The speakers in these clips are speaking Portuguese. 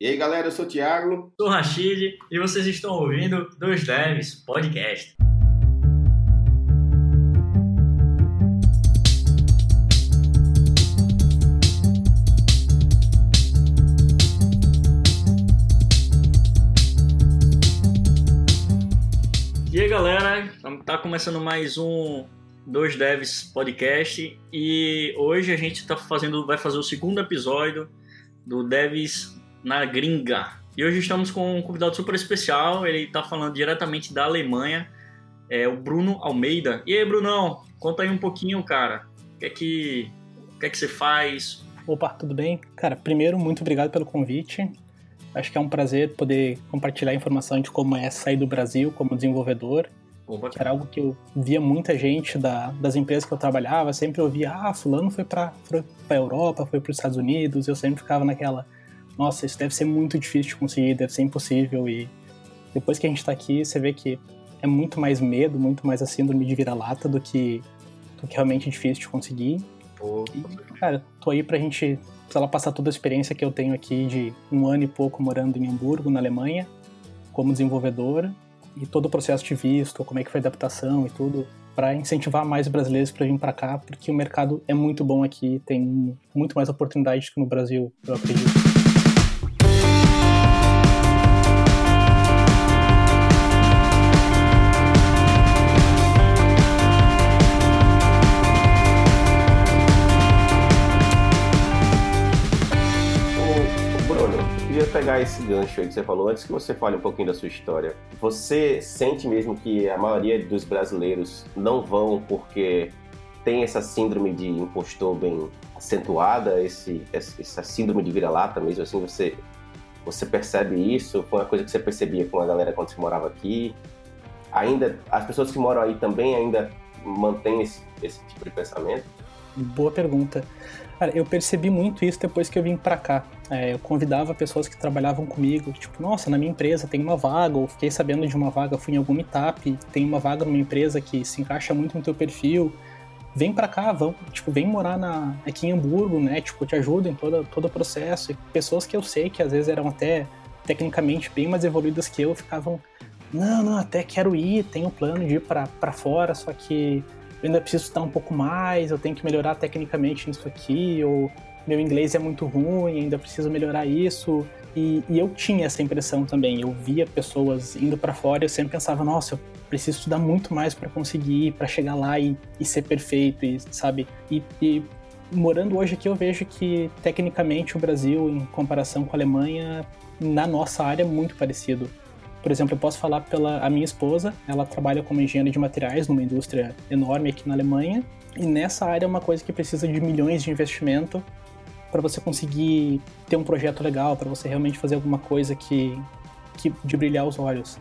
E aí, galera, eu sou o Thiago. Sou o Rachid e vocês estão ouvindo Dois Devs Podcast. E aí, galera, tá começando mais um Dois Devs Podcast e hoje a gente tá fazendo, vai fazer o segundo episódio do Devs na gringa. E hoje estamos com um convidado super especial, ele está falando diretamente da Alemanha, é o Bruno Almeida. E aí, Brunão, conta aí um pouquinho, cara. O que é que, o que, é que você faz? Opa, tudo bem? Cara, primeiro, muito obrigado pelo convite. Acho que é um prazer poder compartilhar informação de como é sair do Brasil como desenvolvedor. Opa. Que era algo que eu via muita gente da, das empresas que eu trabalhava, sempre ouvia, ah, fulano foi para a Europa, foi para os Estados Unidos, eu sempre ficava naquela, nossa, isso deve ser muito difícil de conseguir, deve ser impossível. E depois que a gente tá aqui, você vê que é muito mais medo, muito mais a síndrome de vira-lata do que, do que realmente é difícil de conseguir. Pô, e, cara, tô aí pra gente, lá, passar toda a experiência que eu tenho aqui de um ano e pouco morando em Hamburgo, na Alemanha, como desenvolvedor, e todo o processo de visto, como é que foi a adaptação e tudo, para incentivar mais brasileiros para vir para cá, porque o mercado é muito bom aqui, tem muito mais oportunidades que no Brasil, eu acredito. Pegar esse gancho aí que você falou, antes que você fale um pouquinho da sua história, você sente mesmo que a maioria dos brasileiros não vão porque tem essa síndrome de impostor bem acentuada, esse, essa síndrome de vira-lata mesmo, assim, você, você percebe isso? Foi uma coisa que você percebia com a galera quando você morava aqui? Ainda, as pessoas que moram aí também ainda mantêm esse, esse tipo de pensamento? Boa pergunta. Cara, eu percebi muito isso depois que eu vim para cá. É, eu convidava pessoas que trabalhavam comigo, tipo, nossa, na minha empresa tem uma vaga, ou fiquei sabendo de uma vaga, fui em algum meetup, tem uma vaga numa empresa que se encaixa muito no teu perfil. Vem para cá, vão, tipo, vem morar na, aqui em Hamburgo, né? Tipo, te ajuda em todo, todo o processo. E pessoas que eu sei que às vezes eram até tecnicamente bem mais evoluídas que eu, ficavam, não, não, até quero ir, tenho plano de ir para fora, só que eu ainda preciso estudar um pouco mais, eu tenho que melhorar tecnicamente nisso aqui, ou meu inglês é muito ruim, ainda preciso melhorar isso. E, e eu tinha essa impressão também. Eu via pessoas indo para fora eu sempre pensava, nossa, eu preciso estudar muito mais para conseguir, para chegar lá e, e, ser perfeito, e, sabe? E, e morando hoje aqui eu vejo que tecnicamente o Brasil, em comparação com a Alemanha, na nossa área é muito parecido. Por exemplo, eu posso falar pela a minha esposa, ela trabalha como engenheira de materiais numa indústria enorme aqui na Alemanha, e nessa área é uma coisa que precisa de milhões de investimento para você conseguir ter um projeto legal, para você realmente fazer alguma coisa que, que de brilhar os olhos.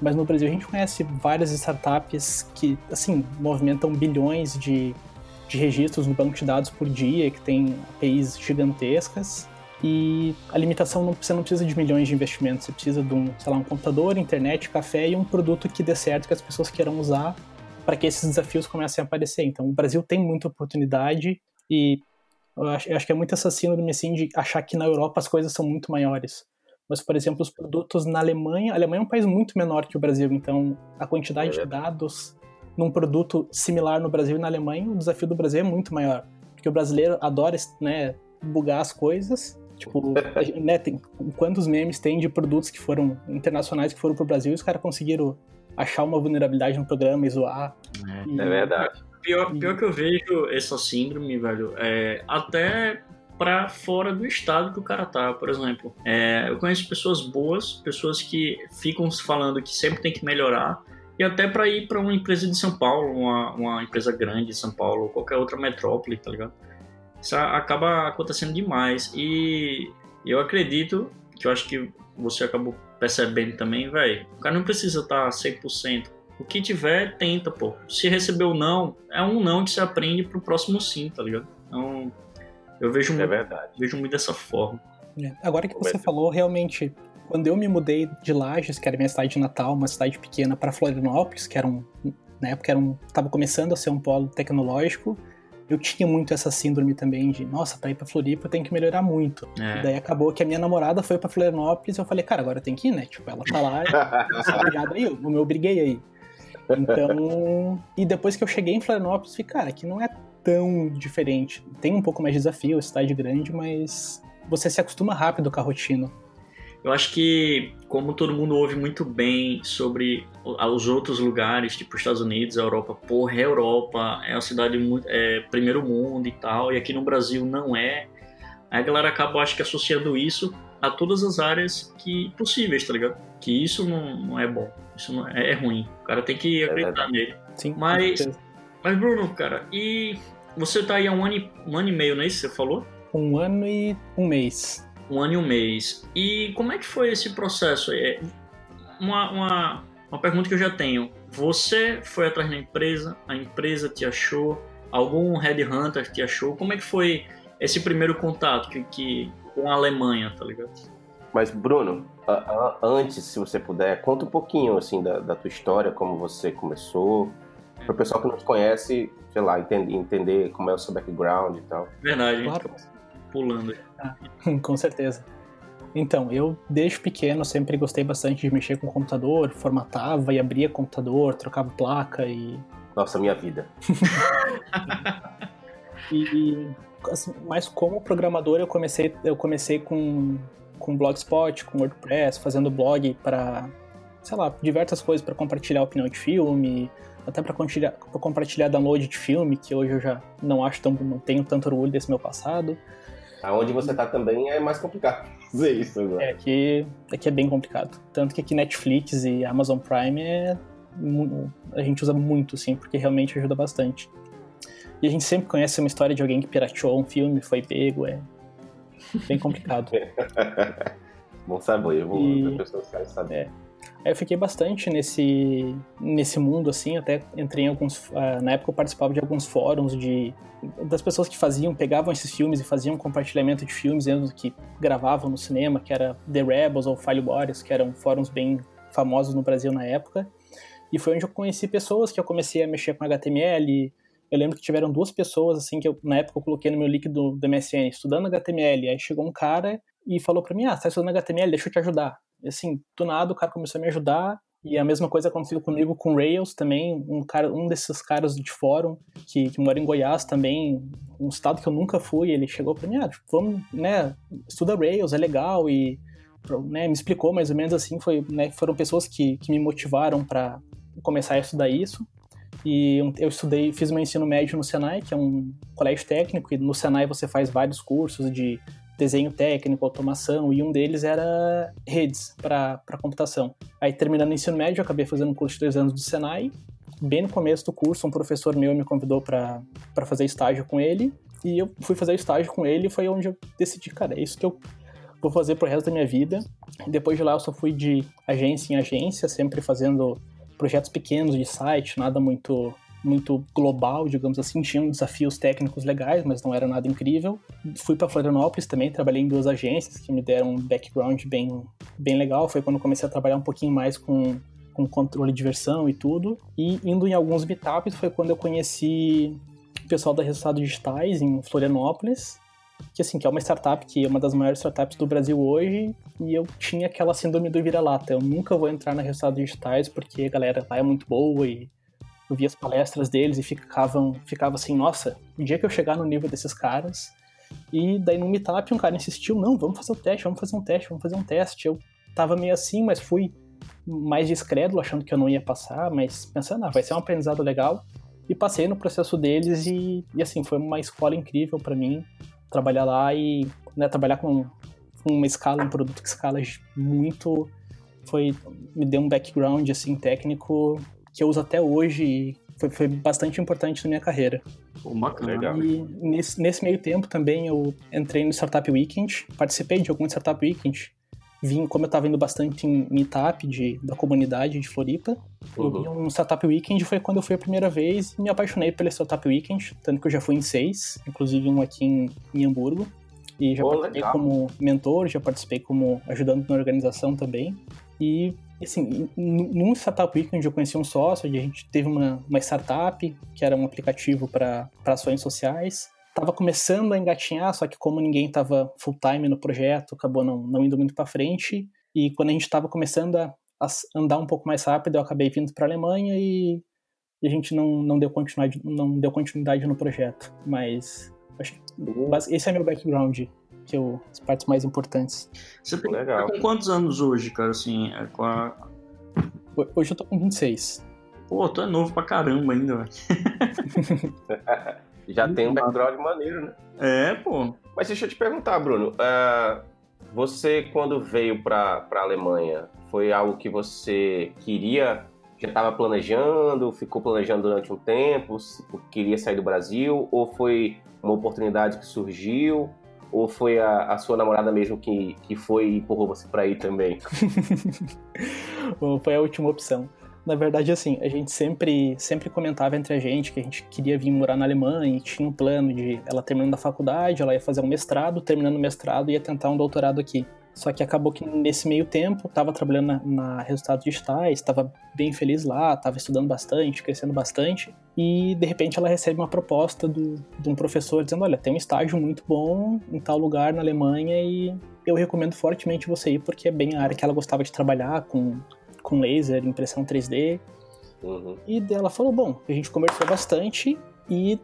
Mas no Brasil a gente conhece várias startups que, assim, movimentam bilhões de, de registros no banco de dados por dia, que tem APIs gigantescas, e a limitação não, você não precisa de milhões de investimentos, você precisa de um, sei lá, um computador, internet, café e um produto que dê certo, que as pessoas queiram usar para que esses desafios comecem a aparecer. Então, o Brasil tem muita oportunidade e eu acho, eu acho que é muito assassino do assim, de achar que na Europa as coisas são muito maiores. Mas, por exemplo, os produtos na Alemanha, a Alemanha é um país muito menor que o Brasil, então a quantidade é. de dados num produto similar no Brasil e na Alemanha, o desafio do Brasil é muito maior. Porque o brasileiro adora né, bugar as coisas Tipo, né, tem, quantos memes tem de produtos que foram internacionais que foram pro Brasil e os caras conseguiram achar uma vulnerabilidade no programa e zoar. É, e, é verdade. Pior, pior que eu vejo essa síndrome, velho, é até para fora do estado que o cara tá, por exemplo. É, eu conheço pessoas boas, pessoas que ficam falando que sempre tem que melhorar, e até para ir para uma empresa de São Paulo, uma, uma empresa grande de São Paulo, ou qualquer outra metrópole, tá ligado? Isso acaba acontecendo demais. E eu acredito, que eu acho que você acabou percebendo também, velho. O cara não precisa tá estar 100%. O que tiver, tenta, pô. Se recebeu não, é um não que você aprende pro próximo sim, tá ligado? Então, eu vejo, é muito, verdade. vejo muito dessa forma. É. Agora que você falou, realmente, quando eu me mudei de Lages, que era minha cidade de natal, uma cidade pequena, para Florianópolis, que era um, na época era um, tava começando a ser um polo tecnológico, eu tinha muito essa síndrome também de, nossa, pra ir pra Floripa eu tenho que melhorar muito. É. E daí acabou que a minha namorada foi pra Florianópolis e eu falei, cara, agora tem que ir, né? Tipo, ela tá lá, eu sou obrigado aí, eu me obriguei aí. Então, e depois que eu cheguei em Florianópolis, falei, cara, aqui não é tão diferente. Tem um pouco mais de desafio, cidade grande, mas você se acostuma rápido com a rotina. Eu acho que, como todo mundo ouve muito bem sobre os outros lugares, tipo Estados Unidos, a Europa, porra, é Europa, é uma cidade muito, é primeiro mundo e tal, e aqui no Brasil não é. Aí a galera acaba, acho que, associando isso a todas as áreas que possíveis, tá ligado? Que isso não, não é bom, isso não é, é ruim. O cara tem que acreditar nele. Sim, Mas, mas Bruno, cara, e você tá aí há um ano e, um ano e meio, não é isso que você falou? Um ano e um mês. Um ano e um mês. E como é que foi esse processo? É, uma, uma, uma pergunta que eu já tenho. Você foi atrás da empresa, a empresa te achou, algum headhunter te achou? Como é que foi esse primeiro contato que, que, com a Alemanha, tá ligado? Mas, Bruno, a- a- antes, se você puder, conta um pouquinho, assim, da, da tua história, como você começou, para o pessoal que não te conhece, sei lá, entender, entender como é o seu background e tal. Verdade, Claro. pulando. Com certeza. Então, eu desde pequeno sempre gostei bastante de mexer com o computador, formatava e abria computador, trocava placa e. Nossa, minha vida. e assim, mas como programador eu comecei, eu comecei com, com Blogspot, com WordPress, fazendo blog para, sei lá, diversas coisas para compartilhar opinião de filme, até para compartilhar, pra compartilhar download de filme, que hoje eu já não acho tão, não tenho tanto orgulho desse meu passado. Aonde você tá também é mais complicado fazer isso agora. É, aqui, aqui é bem complicado. Tanto que aqui Netflix e Amazon Prime é, a gente usa muito, sim, porque realmente ajuda bastante. E a gente sempre conhece uma história de alguém que pirateou um filme, foi pego, é bem complicado. Bom saber, eu vou E- as pessoas querem saber. Aí eu fiquei bastante nesse, nesse mundo, assim, até entrei em alguns... ah, na época eu participava de alguns fóruns de das pessoas que faziam, pegavam esses filmes e faziam compartilhamento de filmes dentro que gravavam no cinema, que era The Rebels ou File Boris, que eram fóruns bem famosos no Brasil na época. E foi onde eu conheci pessoas que eu comecei a mexer com HTML. Eu lembro que tiveram duas pessoas, assim, que eu, na época eu coloquei no meu link do, MSN, estudando HTML. Aí chegou um cara e falou pra mim, ah, você tá estudando HTML, deixa eu te ajudar. E, assim, do nada o cara começou a me ajudar. E a mesma coisa aconteceu comigo com Rails também, um, cara, um desses caras de fórum que, que mora em Goiás também, um estado que eu nunca fui, ele chegou pra mim, ah, tipo, vamos, né, estuda Rails, é legal, e né, me explicou mais ou menos assim, foi, né, foram pessoas que, que me motivaram para começar a estudar isso. E eu estudei, fiz meu ensino médio no Senai, que é um colégio técnico, e no Senai você faz vários cursos de desenho técnico, automação, e um deles era redes para computação. Aí, terminando o ensino médio, eu acabei fazendo um curso de dois anos do Senai. Bem no começo do curso, um professor meu me convidou para fazer estágio com ele, e eu fui fazer estágio com ele, e foi onde eu decidi, cara, é isso que eu vou fazer pro resto da minha vida. Depois de lá, eu só fui de agência em agência, sempre fazendo projetos pequenos de site, nada muito muito global, digamos assim, tinham desafios técnicos legais, mas não era nada incrível. Fui para Florianópolis também, trabalhei em duas agências que me deram um background bem, bem legal. Foi quando comecei a trabalhar um pouquinho mais com, com controle de versão e tudo. E indo em alguns meetups foi quando eu conheci o pessoal da Resultados Digitais em Florianópolis, que assim, que é uma startup que é uma das maiores startups do Brasil hoje, e eu tinha aquela síndrome do vira-lata. Eu nunca vou entrar na Resultados Digitais porque a galera lá é muito boa e eu via as palestras deles e ficavam, ficava assim, nossa, o dia que eu chegar no nível desses caras. E daí no meetup um cara insistiu, não, vamos fazer o teste, vamos fazer um teste, vamos fazer um teste. Eu tava meio assim, mas fui mais discreto, achando que eu não ia passar, mas pensando, ah, vai ser um aprendizado legal. E passei no processo deles e, e assim, foi uma escola incrível para mim trabalhar lá e né, trabalhar com, com uma escala, um produto que escala muito, foi me deu um background assim técnico que eu uso até hoje e foi, foi bastante importante na minha carreira. Pô, bacana. Legal. E nesse, nesse meio tempo também eu entrei no Startup Weekend, participei de algum Startup Weekend. Vim, como eu estava indo bastante em meetup de, da comunidade de Floripa, eu Uhum. vi um Startup Weekend foi quando eu fui a primeira vez e me apaixonei pelo Startup Weekend, tanto que eu já fui em seis, inclusive um aqui em, em Hamburgo. E já Pô, participei legal. como mentor, já participei como ajudando na organização também. E assim, num Startup Week onde eu conheci um sócio, a gente teve uma, uma startup que era um aplicativo para ações sociais. Tava começando a engatinhar, só que como ninguém tava full time no projeto, acabou não, não indo muito para frente. E quando a gente estava começando a, a, andar um pouco mais rápido, eu acabei vindo para a Alemanha e, e, a gente não, não, deu continuidade, não deu continuidade no projeto. Mas acho que esse é meu background que eu, as partes mais importantes. Você tem, Legal. Tá com quantos anos hoje, cara? Assim, é com a... Hoje eu tô com 26. Pô, tu é novo pra caramba ainda, velho. Já tem um background maneiro, né? É, pô. Mas deixa eu te perguntar, Bruno. Uh, você, quando veio pra, pra Alemanha, foi algo que você queria, já estava planejando, ficou planejando durante um tempo, queria sair do Brasil, ou foi uma oportunidade que surgiu? Ou foi a, a sua namorada mesmo que, que foi e empurrou você para ir também? foi a última opção. Na verdade, assim, a gente sempre, sempre comentava entre a gente que a gente queria vir morar na Alemanha e tinha um plano de ela terminando a faculdade, ela ia fazer um mestrado, terminando o mestrado ia tentar um doutorado aqui. Só que acabou que nesse meio tempo estava trabalhando na, na, Resultados Digitais, estava bem feliz lá, estava estudando bastante, crescendo bastante. E de repente ela recebe uma proposta do, de um professor dizendo: Olha, tem um estágio muito bom em tal lugar na Alemanha e eu recomendo fortemente você ir porque é bem a área que ela gostava de trabalhar com, com laser, impressão 3D. Uhum. E ela falou: Bom, a gente conversou bastante e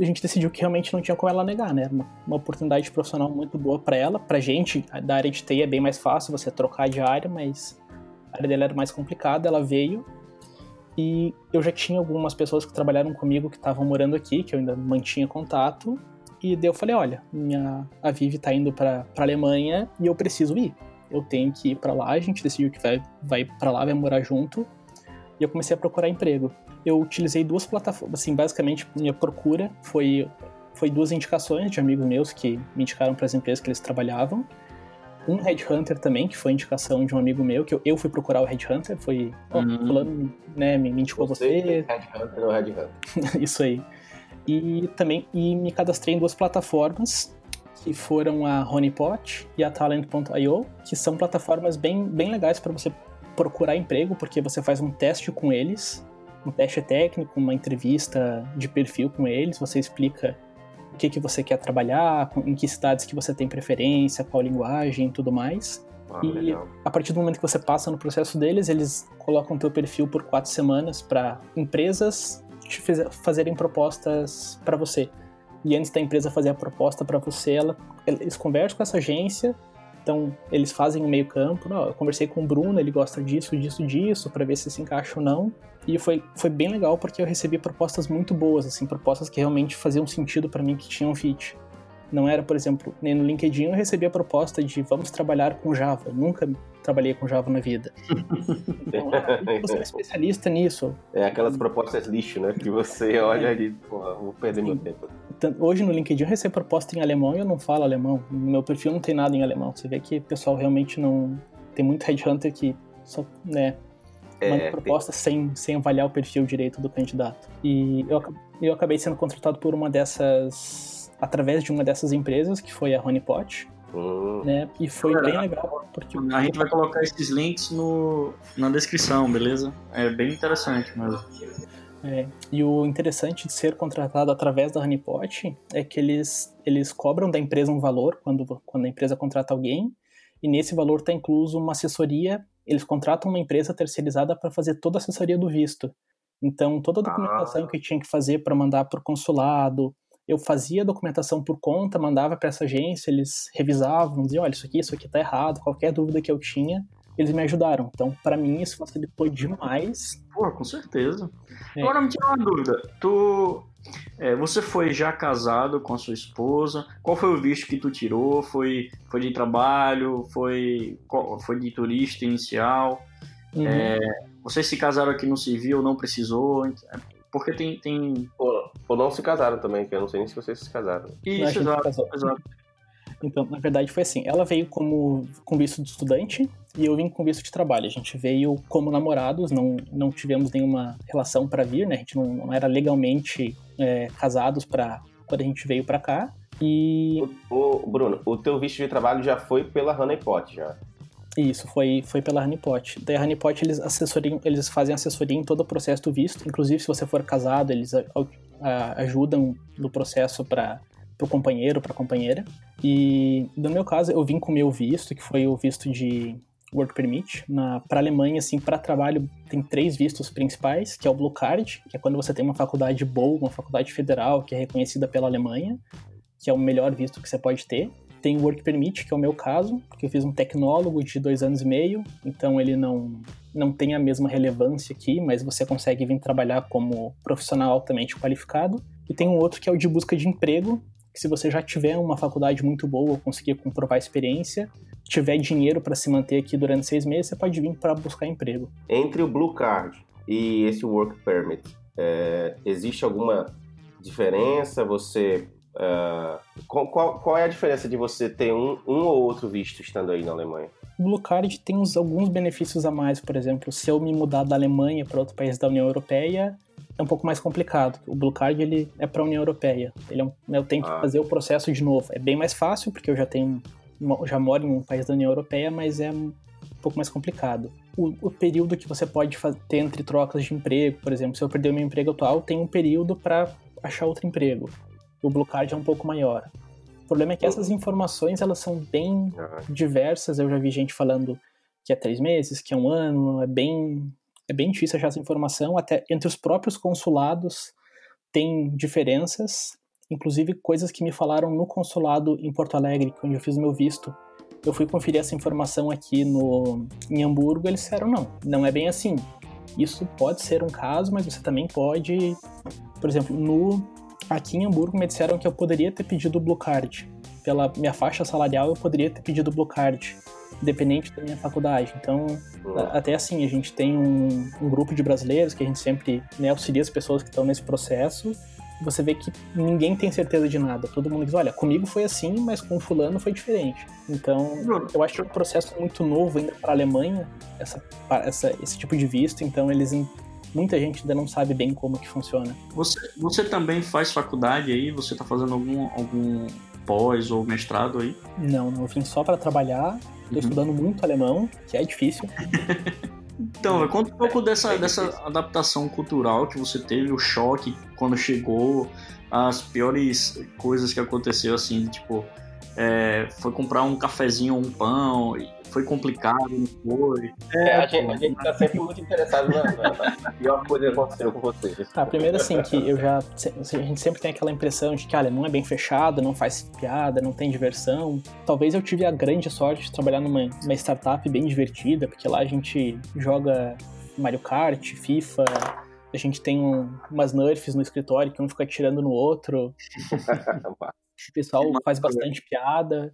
a gente decidiu que realmente não tinha como ela negar, né? Uma, uma oportunidade profissional muito boa para ela, pra gente, da área de TI é bem mais fácil você trocar de área, mas a área dela era mais complicada, ela veio e eu já tinha algumas pessoas que trabalharam comigo que estavam morando aqui, que eu ainda mantinha contato, e daí eu falei, olha, minha, a Vivi tá indo pra, pra Alemanha e eu preciso ir. Eu tenho que ir para lá, a gente decidiu que vai, vai para lá, vai morar junto, e eu comecei a procurar emprego eu utilizei duas plataformas, assim, basicamente minha procura foi foi duas indicações de amigos meus que me indicaram para as empresas que eles trabalhavam. Um Headhunter também, que foi indicação de um amigo meu, que eu, eu fui procurar o Headhunter, foi, uhum. fulano, né, me, me indicou você. você. Headhunter ou Headhunter. Isso aí. E também, e me cadastrei em duas plataformas, que foram a Honeypot e a Talent.io, que são plataformas bem, bem legais para você procurar emprego, porque você faz um teste com eles um teste técnico, uma entrevista de perfil com eles, você explica o que, que você quer trabalhar, em que cidades que você tem preferência, qual linguagem e tudo mais. Ah, e legal. a partir do momento que você passa no processo deles, eles colocam teu perfil por quatro semanas para empresas te fazerem propostas para você. E antes da empresa fazer a proposta para você, ela, eles conversam com essa agência, então eles fazem o meio campo. Não, eu conversei com o Bruno, ele gosta disso, disso, disso, para ver se se encaixa ou não. E foi, foi bem legal porque eu recebi propostas muito boas, assim, propostas que realmente faziam sentido para mim, que tinham fit. Não era, por exemplo, nem no LinkedIn eu recebi a proposta de vamos trabalhar com Java. Nunca trabalhei com Java na vida. Então, ah, você é especialista nisso. É aquelas propostas lixo, né? Que você olha ali, pô, vou perder meu tempo. Hoje no LinkedIn eu recebo proposta em alemão e eu não falo alemão. No meu perfil não tem nada em alemão. Você vê que o pessoal realmente não. Tem muito headhunter que só, né, é, manda proposta tem... sem, sem avaliar o perfil direito do candidato. E eu, eu acabei sendo contratado por uma dessas. através de uma dessas empresas, que foi a Honeypot. Hum. Né? E foi é, bem legal. Porque... A gente vai colocar esses links no, na descrição, beleza? É bem interessante mesmo. É, e o interessante de ser contratado através da Honeypot é que eles, eles cobram da empresa um valor quando, quando a empresa contrata alguém, e nesse valor está incluso uma assessoria eles contratam uma empresa terceirizada para fazer toda a assessoria do visto. Então, toda a documentação ah. que tinha que fazer para mandar para o consulado, eu fazia a documentação por conta, mandava para essa agência, eles revisavam, diziam, olha, isso aqui, isso aqui está errado, qualquer dúvida que eu tinha, eles me ajudaram. Então, para mim, isso facilitou demais. Pô, com certeza. É. Agora me tira uma dúvida. Tu é, você foi já casado com a sua esposa? Qual foi o visto que tu tirou? Foi, foi de trabalho? Foi, foi de turista inicial? Uhum. É, vocês se casaram aqui no civil? Não precisou? Porque tem. tem... Ou, ou não se casaram também, que eu não sei nem se vocês se casaram. Isso, exato, exato. Então, na verdade, foi assim. Ela veio como com visto de estudante e eu vim com visto de trabalho. A gente veio como namorados, não, não tivemos nenhuma relação para vir, né? A gente não, não era legalmente é, casados para quando a gente veio para cá. E. O, o, Bruno, o teu visto de trabalho já foi pela Honeypot, já? Isso, foi, foi pela Honeypot. Daí a Honeypot, eles, eles fazem assessoria em todo o processo do visto. Inclusive, se você for casado, eles a, a, ajudam no processo para o companheiro, para a companheira. E no meu caso, eu vim com o meu visto, que foi o visto de Work Permit. Para Alemanha, assim, para trabalho, tem três vistos principais, que é o Blue Card, que é quando você tem uma faculdade boa, uma faculdade federal, que é reconhecida pela Alemanha, que é o melhor visto que você pode ter. Tem o Work Permit, que é o meu caso, porque eu fiz um tecnólogo de dois anos e meio, então ele não, não tem a mesma relevância aqui, mas você consegue vir trabalhar como profissional altamente qualificado. E tem um outro que é o de busca de emprego, que se você já tiver uma faculdade muito boa, conseguir comprovar experiência, tiver dinheiro para se manter aqui durante seis meses, você pode vir para buscar emprego. Entre o Blue Card e esse Work Permit, é, existe alguma diferença? Você Uh, qual, qual, é a diferença de você ter um, um ou outro visto estando aí na Alemanha? O Blue Card tem uns, alguns benefícios a mais, por exemplo, se eu me mudar da Alemanha para outro país da União Europeia, é um pouco mais complicado. O Blue Card ele é para a União Europeia. Ele é um, eu tenho que ah. fazer o processo de novo. É bem mais fácil porque eu já tenho já moro em um país da União Europeia, mas é um pouco mais complicado. O, o período que você pode fazer, ter entre trocas de emprego, por exemplo, se eu perder o meu emprego atual, tem um período para achar outro emprego o Blue Card é um pouco maior. O problema é que essas informações elas são bem diversas. Eu já vi gente falando que é três meses, que é um ano, é bem é bem difícil achar essa informação. Até entre os próprios consulados tem diferenças, inclusive coisas que me falaram no consulado em Porto Alegre, onde eu fiz meu visto. Eu fui conferir essa informação aqui no em Hamburgo, eles disseram não, não é bem assim. Isso pode ser um caso, mas você também pode, por exemplo, no Aqui em Hamburgo me disseram que eu poderia ter pedido o Blue Card. Pela minha faixa salarial, eu poderia ter pedido o Blue Card, independente da minha faculdade. Então, até assim, a gente tem um, um, grupo de brasileiros que a gente sempre né, auxilia as pessoas que estão nesse processo. Você vê que ninguém tem certeza de nada. Todo mundo diz: olha, comigo foi assim, mas com fulano foi diferente. Então, eu acho que é um processo muito novo ainda para a Alemanha, essa, essa, esse tipo de visto. Então, eles muita gente ainda não sabe bem como que funciona. Você, você também faz faculdade aí? Você está fazendo algum, algum pós ou mestrado aí? Não, não, eu vim só para trabalhar. Estou uhum. estudando muito alemão, que é difícil. então, conta um pouco dessa, dessa adaptação cultural que você teve, o choque quando chegou, as piores coisas que aconteceu, assim, tipo, é, foi comprar um cafezinho ou um pão, foi complicado, não foi. É, a, gente, a gente tá sempre muito interessado na, na, na pior coisa que aconteceu com vocês. Ah, primeiro assim, que eu já. A gente sempre tem aquela impressão de que a Alemanha é bem fechada, não faz piada, não tem diversão. Talvez eu tive a grande sorte de trabalhar numa startup bem divertida, porque lá a gente joga Mario Kart, FIFA. A gente tem um, umas nerfs no escritório que um fica atirando no outro. O pessoal faz bastante piada,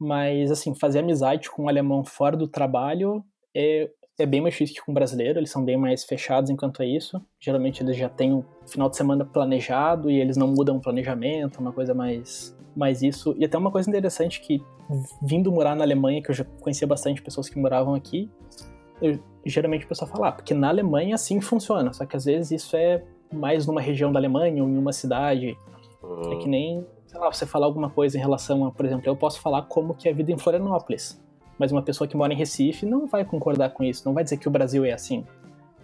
mas assim, fazer amizade com um alemão fora do trabalho é, é bem mais difícil que com um brasileiro, eles são bem mais fechados enquanto a isso. Geralmente eles já têm o final de semana planejado e eles não mudam o planejamento, uma coisa mais, mais isso. E até uma coisa interessante que, vindo morar na Alemanha, que eu já conhecia bastante pessoas que moravam aqui, eu, geralmente o pessoal fala, ah, porque na Alemanha assim funciona, só que às vezes isso é mais numa região da Alemanha ou em uma cidade. É que nem sei lá, você falar alguma coisa em relação a, por exemplo, eu posso falar como que é a vida em Florianópolis, mas uma pessoa que mora em Recife não vai concordar com isso, não vai dizer que o Brasil é assim.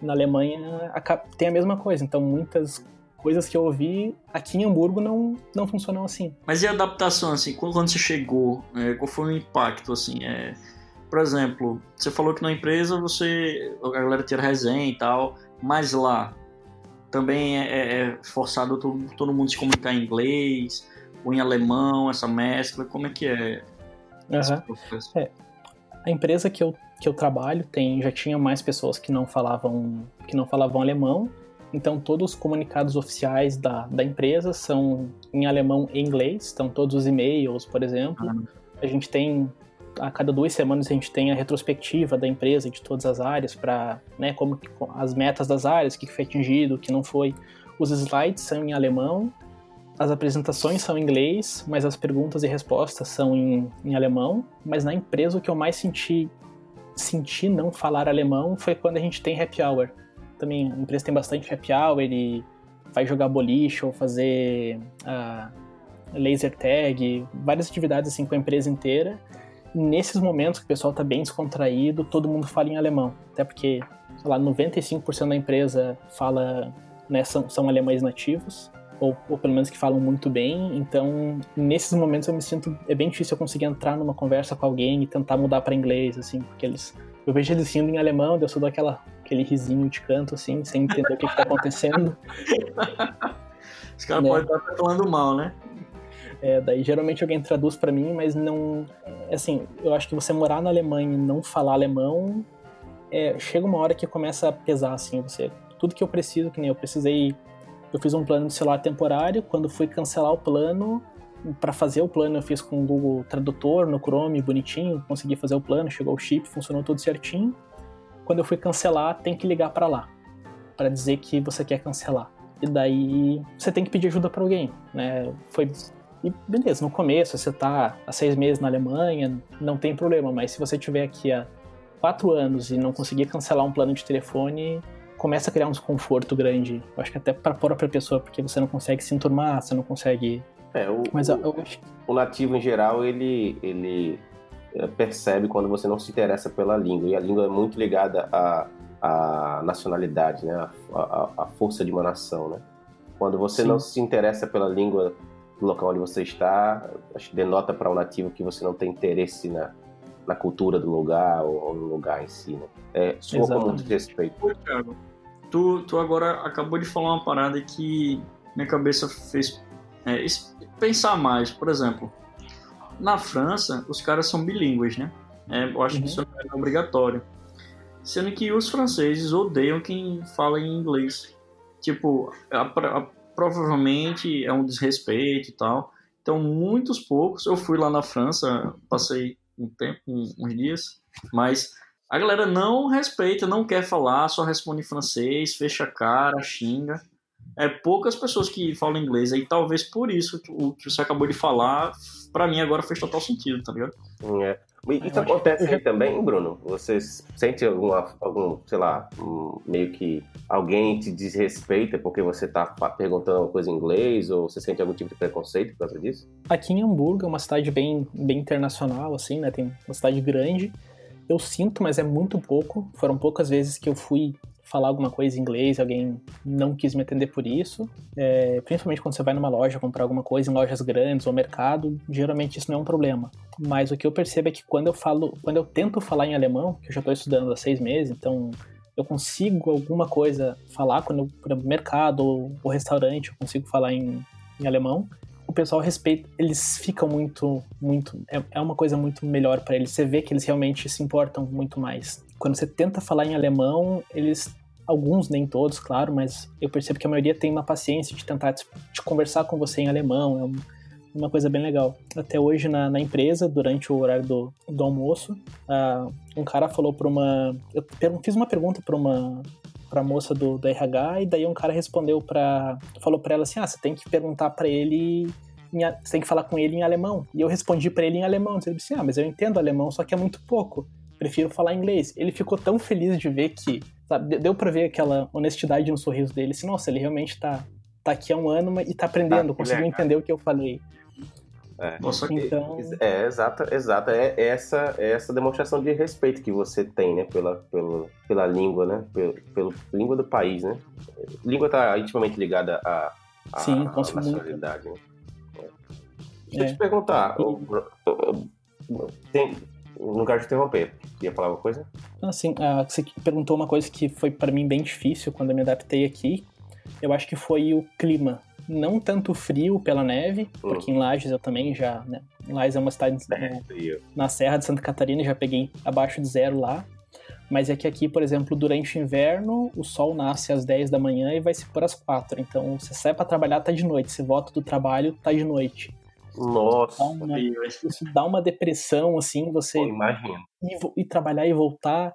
Na Alemanha tem a mesma coisa, então muitas coisas que eu ouvi aqui em Hamburgo não, não funcionam assim. Mas e a adaptação, assim, quando você chegou, é, qual foi o impacto, assim, é, por exemplo, você falou que na empresa você, a galera tinha resenha e tal, mas lá também é, é, é forçado todo, todo mundo se comunicar em inglês, ou em alemão, essa mescla? Como é que é uhum. é. A empresa que eu, que eu trabalho tem já tinha mais pessoas que não falavam que não falavam alemão, então todos os comunicados oficiais da, da empresa são em alemão e inglês, então todos os e-mails, por exemplo. Uhum. A gente tem a cada duas semanas a gente tem a retrospectiva da empresa de todas as áreas para, né, como as metas das áreas, o que foi atingido, o que não foi. Os slides são em alemão as apresentações são em inglês, mas as perguntas e respostas são em, em alemão. Mas na empresa o que eu mais senti, senti não falar alemão foi quando a gente tem happy hour. Também a empresa tem bastante happy hour e vai jogar boliche ou fazer uh, laser tag, várias atividades assim com a empresa inteira. nesses momentos que o pessoal tá bem descontraído, todo mundo fala em alemão. Até porque, sei lá, 95% da empresa fala, né, são, são alemães nativos ou, ou, pelo menos que falam muito bem. Então, nesses momentos eu me sinto é bem difícil eu conseguir entrar numa conversa com alguém e tentar mudar para inglês, assim, porque eles eu vejo eles rindo em alemão, eu só dou aquela aquele risinho de canto assim, sem entender o que, está acontecendo. Os caras né? podem estar falando mal, né? É, daí geralmente alguém traduz para mim, mas não. Assim, eu acho que você morar na Alemanha e não falar alemão, é, chega uma hora que começa a pesar, assim, você. Tudo que eu preciso, que nem eu precisei eu fiz um plano de celular temporário. Quando fui cancelar o plano, para fazer o plano eu fiz com o Google Tradutor no Chrome, bonitinho, consegui fazer o plano, chegou o chip, funcionou tudo certinho. Quando eu fui cancelar, tem que ligar para lá para dizer que você quer cancelar. E daí você tem que pedir ajuda para alguém, né? Foi e beleza, no começo você tá há seis meses na Alemanha, não tem problema, mas se você tiver aqui há quatro anos e não conseguir cancelar um plano de telefone, começa a criar um desconforto grande. Eu acho que até para a própria pessoa, porque você não consegue se enturmar, você não consegue. É, o, Mas eu, eu acho... o nativo em geral, ele, ele é, percebe quando você não se interessa pela língua. E a língua é muito ligada à, à nacionalidade, né? A, a, a força de uma nação, né? Quando você Sim. não se interessa pela língua do local onde você está, acho que denota para o um nativo que você não tem interesse na, na cultura do lugar ou, ou no lugar em si, né? É, soa com muito respeito. Pô, Thiago, tu, tu agora acabou de falar uma parada que minha cabeça fez é, pensar mais. Por exemplo, na França, os caras são bilíngues, né? É, eu acho uhum. que isso é obrigatório. Sendo que os franceses odeiam quem fala em inglês. Tipo, a, a, provavelmente é um desrespeito e tal. Então, muitos poucos. Eu fui lá na França, passei um tempo, uns dias, mas a galera não respeita, não quer falar, só responde em francês, fecha a cara, xinga. É poucas pessoas que falam inglês, e talvez por isso o que você acabou de falar, para mim agora fez total sentido, tá ligado? É. Isso acontece aí também, Bruno? Você sente alguma, algum, sei lá, meio que alguém te desrespeita porque você tá perguntando uma coisa em inglês ou você sente algum tipo de preconceito por causa disso? Aqui em Hamburgo é uma cidade bem, bem internacional, assim, né? Tem uma cidade grande. Eu sinto, mas é muito pouco. Foram poucas vezes que eu fui falar alguma coisa em inglês, alguém não quis me atender por isso. É, principalmente quando você vai numa loja comprar alguma coisa em lojas grandes ou mercado, geralmente isso não é um problema. Mas o que eu percebo é que quando eu falo, quando eu tento falar em alemão, que eu já estou estudando há seis meses, então eu consigo alguma coisa falar quando eu, por exemplo, mercado ou, ou restaurante, eu consigo falar em, em alemão pessoal respeita, eles ficam muito, muito, é, é uma coisa muito melhor para eles. Você vê que eles realmente se importam muito mais. Quando você tenta falar em alemão, eles, alguns, nem todos, claro, mas eu percebo que a maioria tem uma paciência de tentar de, de conversar com você em alemão. É um, uma coisa bem legal. Até hoje na, na empresa, durante o horário do, do almoço, uh, um cara falou para uma. Eu fiz uma pergunta para uma pra moça do, do RH e daí um cara respondeu para falou para ela assim: "Ah, você tem que perguntar para ele em, você tem que falar com ele em alemão". E eu respondi para ele em alemão. Ele disse: "Ah, mas eu entendo alemão, só que é muito pouco. Prefiro falar inglês". Ele ficou tão feliz de ver que, sabe, deu para ver aquela honestidade no sorriso dele. Assim, nossa, ele realmente tá tá aqui há um ano e tá aprendendo, ah, conseguiu entender o que eu falei. É. Nossa, então... é exata, exata. É essa, é essa demonstração de respeito que você tem, né, pela, pela, pela língua, né, pelo, pelo língua do país, né. Língua está intimamente ligada à, à, Sim, nacionalidade. Né? É. Deixa eu te é. perguntar, tem, não quero te interromper, queria falar uma coisa? Assim, ah, você perguntou uma coisa que foi para mim bem difícil quando eu me adaptei aqui. Eu acho que foi o clima não tanto frio pela neve, uhum. porque em Lages eu também já, né? Lages é uma cidade é, na Serra de Santa Catarina, já peguei abaixo de zero lá. Mas é que aqui, por exemplo, durante o inverno, o sol nasce às 10 da manhã e vai se pôr às 4. Então, você sai para trabalhar, tá de noite. Você volta do trabalho, tá de noite. Nossa, dá uma, isso dá uma depressão, assim, você imagina. Ir, ir trabalhar e voltar.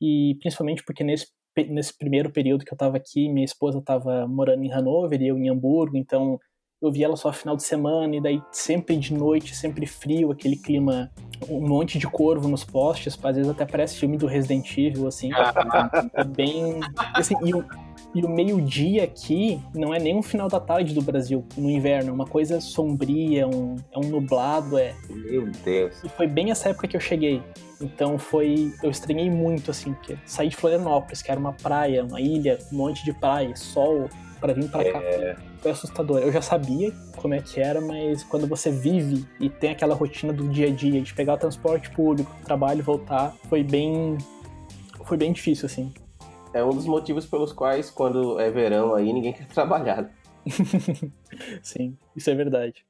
E principalmente porque nesse nesse primeiro período que eu estava aqui, minha esposa estava morando em Hanover e eu em Hamburgo, então eu via ela só final de semana, e daí sempre de noite, sempre frio, aquele clima, um monte de corvo nos postes, às vezes até parece filme do Resident Evil, assim. é bem. Assim, e, E o meio-dia aqui não é nem um final da tarde do Brasil, no inverno. É uma coisa sombria, um, é um nublado, é. Meu Deus. E foi bem essa época que eu cheguei. Então foi. Eu estranhei muito, assim, porque saí de Florianópolis, que era uma praia, uma ilha, um monte de praia, sol, para vir para cá. É, Foi assustador. Eu já sabia como é que era, mas quando você vive e tem aquela rotina do dia a dia, de pegar o transporte público, trabalho e voltar, foi bem. Foi bem difícil, assim. É um dos motivos pelos quais, quando é verão aí, ninguém quer trabalhar. Sim, isso é verdade.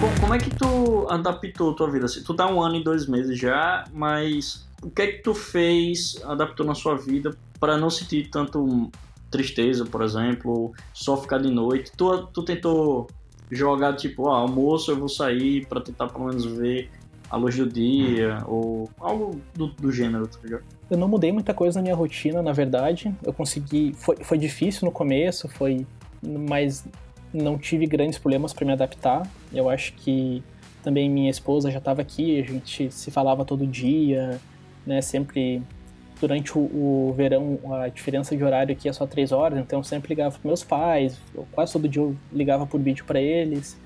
Co- Como é que tu adaptou tua vida? Assim, tu tá um ano e dois meses já, mas o que é que tu fez, adaptou na sua vida para não sentir tanto tristeza, por exemplo, ou só ficar de noite? Tu, tu tentou jogar tipo, ah, almoço eu vou sair para tentar pelo menos ver a luz do dia, ou algo do, do gênero, tá ligado? Eu não mudei muita coisa na minha rotina, na verdade. Eu consegui. Foi, foi difícil no começo, foi. Mas não tive grandes problemas para me adaptar. Eu acho que também minha esposa já estava aqui, a gente se falava todo dia, né? Sempre. Durante o, o verão, a diferença de horário aqui é só três horas, então eu sempre ligava para meus pais, quase todo dia eu ligava por vídeo para eles.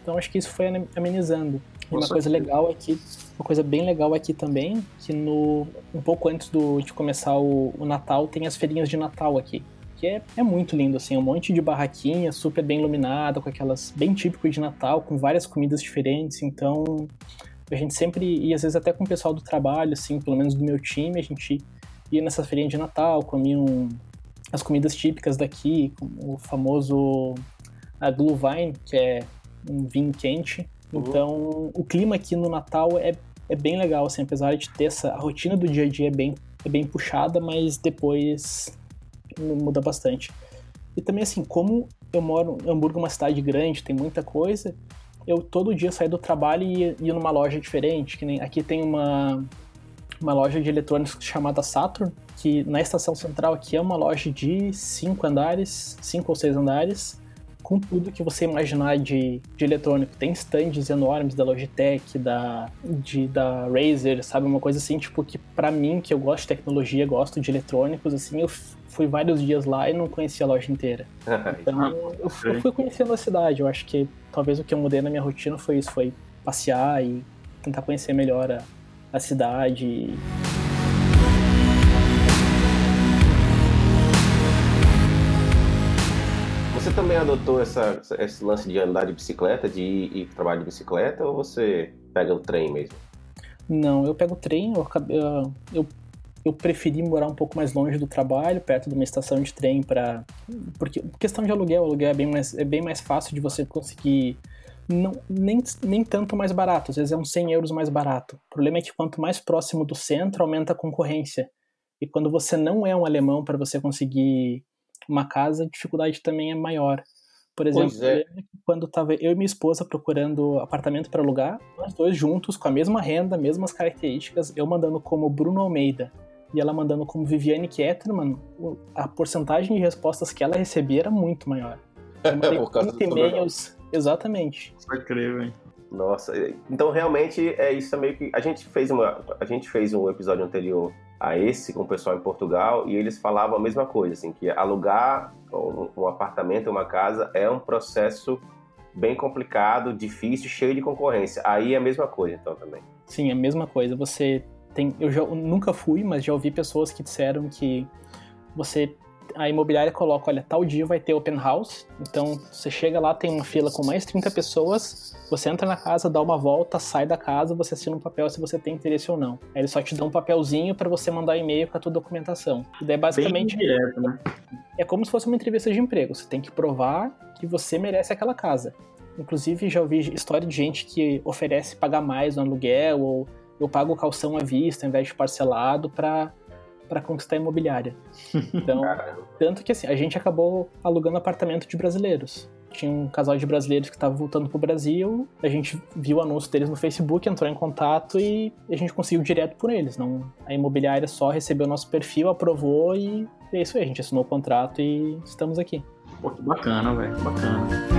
Então acho que isso foi amenizando. E uma coisa legal aqui, uma coisa bem legal aqui também, que no um pouco antes do, de começar o, o Natal tem as feirinhas de Natal aqui, que é, é muito lindo assim, um monte de barraquinha super bem iluminada, com aquelas bem típico de Natal, com várias comidas diferentes. Então a gente sempre e às vezes até com o pessoal do trabalho, assim, pelo menos do meu time, a gente ia nessa feirinha de Natal, comia um, as comidas típicas daqui, o famoso a Glühwein, que é um vinho quente. Uhum. Então, o clima aqui no Natal é, é bem legal, assim, apesar de ter essa... A rotina do dia a dia é bem, é bem puxada, mas depois muda bastante. E também, assim, como eu moro... Hamburgo é uma cidade grande, tem muita coisa, eu todo dia saio do trabalho e ia, numa loja diferente, que nem... Aqui tem uma, uma loja de eletrônicos chamada Saturn, que na estação central aqui é uma loja de cinco andares, cinco ou seis andares, com tudo que você imaginar de, de eletrônico. Tem stands enormes da Logitech, da, de, da Razer, sabe? Uma coisa assim, tipo, que pra mim, que eu gosto de tecnologia, gosto de eletrônicos, assim, eu fui vários dias lá e não conhecia a loja inteira. Então, Ah, eu, f- eu fui conhecendo a cidade. Eu acho que talvez o que eu mudei na minha rotina foi isso, foi passear e tentar conhecer melhor a, a cidade. Você também adotou essa, esse lance de andar de bicicleta, de ir, ir pro trabalho de bicicleta, ou você pega o trem mesmo? Não, eu pego o trem, eu, eu, eu, preferi morar um pouco mais longe do trabalho, perto de uma estação de trem para porque questão de aluguel, aluguel é bem mais é bem mais fácil de você conseguir não, nem, nem tanto mais barato, às vezes é uns 100 euros mais barato. O problema é que quanto mais próximo do centro, aumenta a concorrência. E quando você não é um alemão para você conseguir uma casa, a dificuldade também é maior. Por exemplo, é. quando tava eu e minha esposa procurando apartamento para alugar, nós dois juntos, com a mesma renda, mesmas características, eu mandando como Bruno Almeida e ela mandando como Viviane Ketterman, a porcentagem de respostas que ela recebia era muito maior. Eu mandei Por causa do 30 e-mails, exatamente. Pode crer, velho. Nossa, então realmente é isso também que a gente fez uma, a gente fez um episódio anterior a esse com o pessoal em Portugal e eles falavam a mesma coisa, assim, que alugar um, um apartamento, uma casa é um processo bem complicado, difícil, cheio de concorrência. Aí é a mesma coisa, então também. Sim, a mesma coisa. Você tem. Eu já eu nunca fui, mas já ouvi pessoas que disseram que você. A imobiliária coloca, olha, tal dia vai ter open house. Então você chega lá, tem uma fila com mais 30 pessoas, você entra na casa, dá uma volta, sai da casa, você assina um papel se você tem interesse ou não. Aí eles só te dão um papelzinho para você mandar e-mail com a tua documentação. E daí Bem basicamente direto, né? é como se fosse uma entrevista de emprego. Você tem que provar que você merece aquela casa. Inclusive, já ouvi história de gente que oferece pagar mais no aluguel ou eu pago calção à vista ao invés de parcelado para para conquistar a imobiliária. Então, tanto que assim, a gente acabou alugando apartamento de brasileiros. Tinha um casal de brasileiros que estava voltando pro Brasil, a gente viu o anúncio deles no Facebook, entrou em contato e a gente conseguiu direto por eles. Não, a imobiliária só recebeu nosso perfil, aprovou e é isso aí, a gente assinou o contrato e estamos aqui. Pô, que bacana, velho, bacana.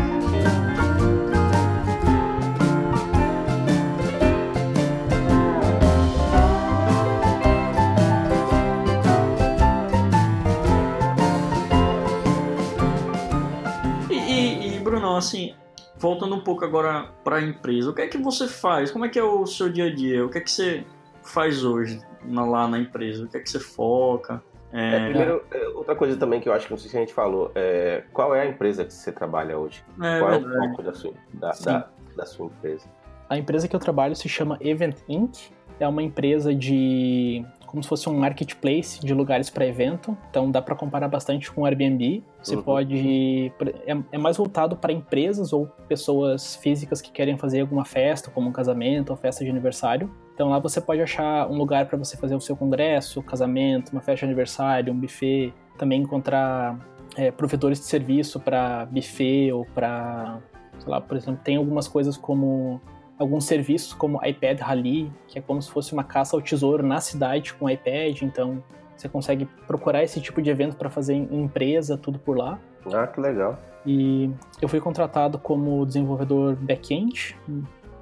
Assim, voltando um pouco agora para a empresa, o que é que você faz? Como é que é o seu dia a dia? O que é que você faz hoje na, lá na empresa? O que é que você foca? É... É, primeiro, é, outra coisa também que eu acho que não sei se a gente falou, é, qual é a empresa que você trabalha hoje? É, qual é o foco da sua, da, da, da sua empresa? A empresa que eu trabalho se chama Event Inc. É uma empresa de como se fosse um marketplace de lugares para evento. Então dá para comparar bastante com o Airbnb. Você Uhum. pode é, é mais voltado para empresas ou pessoas físicas que querem fazer alguma festa, como um casamento ou festa de aniversário. Então lá você pode achar um lugar para você fazer o seu congresso, casamento, uma festa de aniversário, um buffet. Também encontrar é, provedores de serviço para buffet ou para, sei lá, por exemplo, tem algumas coisas como alguns serviços como iPad Rally, que é como se fosse uma caça ao tesouro na cidade com iPad, então você consegue procurar esse tipo de evento para fazer em empresa, tudo por lá. Ah, que legal. E eu fui contratado como desenvolvedor back-end